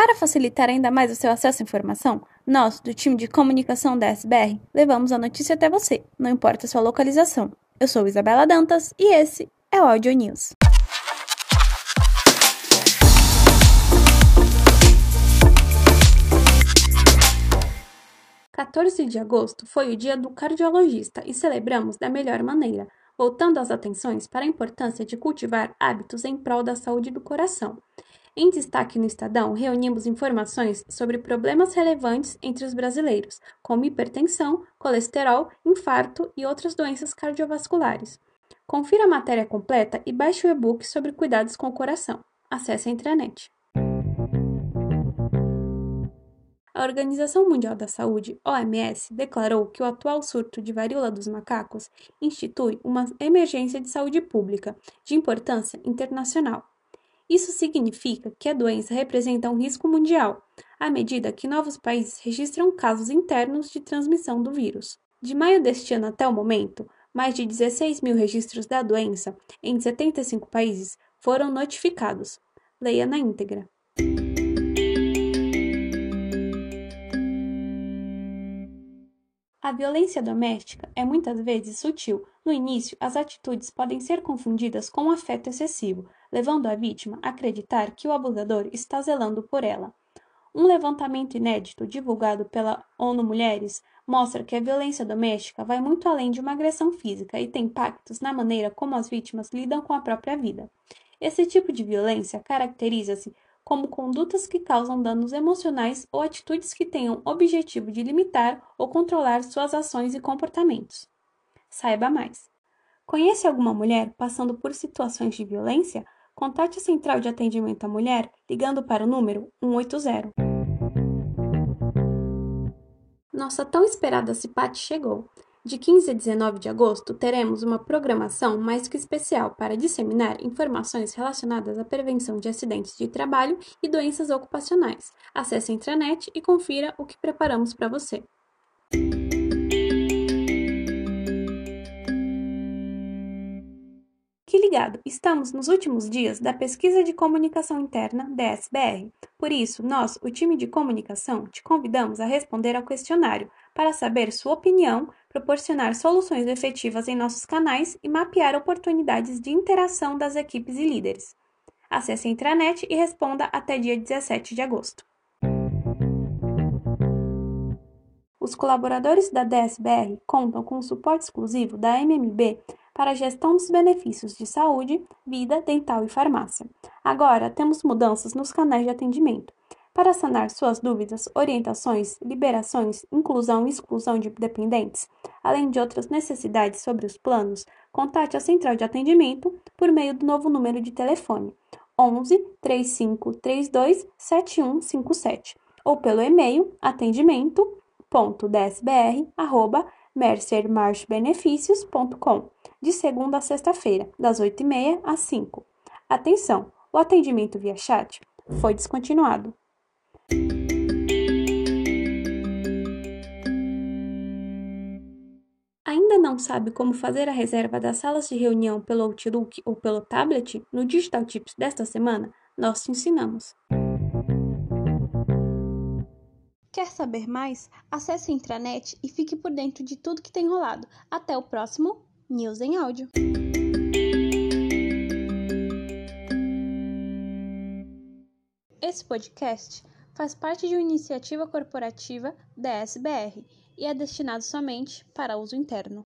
Para facilitar ainda mais o seu acesso à informação, nós, do time de comunicação da SBR, levamos a notícia até você, não importa a sua localização. Eu sou Isabela Dantas e esse é o Audio News. Quatorze de agosto foi o dia do cardiologista e celebramos da melhor maneira, voltando as atenções para a importância de cultivar hábitos em prol da saúde do coração. Em destaque no Estadão, reunimos informações sobre problemas relevantes entre os brasileiros, como hipertensão, colesterol, infarto e outras doenças cardiovasculares. Confira a matéria completa e baixe o e-book sobre cuidados com o coração. Acesse a intranet. A Organização Mundial da Saúde, OMS, declarou que o atual surto de varíola dos macacos institui uma emergência de saúde pública de importância internacional. Isso significa que a doença representa um risco mundial, à medida que novos países registram casos internos de transmissão do vírus. De maio deste ano até o momento, mais de 16 mil registros da doença em 75 países foram notificados. Leia na íntegra. A violência doméstica é muitas vezes sutil. No início, as atitudes podem ser confundidas com um afeto excessivo, levando a vítima a acreditar que o abusador está zelando por ela. Um levantamento inédito divulgado pela ONU Mulheres mostra que a violência doméstica vai muito além de uma agressão física e tem impactos na maneira como as vítimas lidam com a própria vida. Esse tipo de violência caracteriza-se como condutas que causam danos emocionais ou atitudes que tenham objetivo de limitar ou controlar suas ações e comportamentos. Saiba mais. Conhece alguma mulher passando por situações de violência? Contate a Central de Atendimento à Mulher ligando para o número 180. Nossa tão esperada CIPAT chegou. De 15 a 19 de agosto, teremos uma programação mais que especial para disseminar informações relacionadas à prevenção de acidentes de trabalho e doenças ocupacionais. Acesse a intranet e confira o que preparamos para você. Fique ligado, estamos nos últimos dias da pesquisa de comunicação interna DSBR. Por isso, nós, o time de comunicação, te convidamos a responder ao questionário para saber sua opinião, proporcionar soluções efetivas em nossos canais e mapear oportunidades de interação das equipes e líderes. Acesse a intranet e responda até dia 17 de agosto. Os colaboradores da DSBR contam com o suporte exclusivo da MMB para a gestão dos benefícios de saúde, vida, dental e farmácia. Agora temos mudanças nos canais de atendimento. Para sanar suas dúvidas, orientações, liberações, inclusão e exclusão de dependentes, além de outras necessidades sobre os planos, contate a central de atendimento por meio do novo número de telefone 11 35 32 7157 ou pelo e-mail atendimento.dsbr@mercermarshbenefícios.com de segunda a sexta-feira, das 8h30 às 5 Atenção! O atendimento via chat foi descontinuado. Ainda não sabe como fazer a reserva das salas de reunião pelo Outlook ou pelo tablet? No Digital Tips desta semana, nós te ensinamos. Quer saber mais? Acesse a intranet e fique por dentro de tudo que tem rolado. Até o próximo News em Áudio. Esse podcast faz parte de uma iniciativa corporativa da SBR e é destinado somente para uso interno.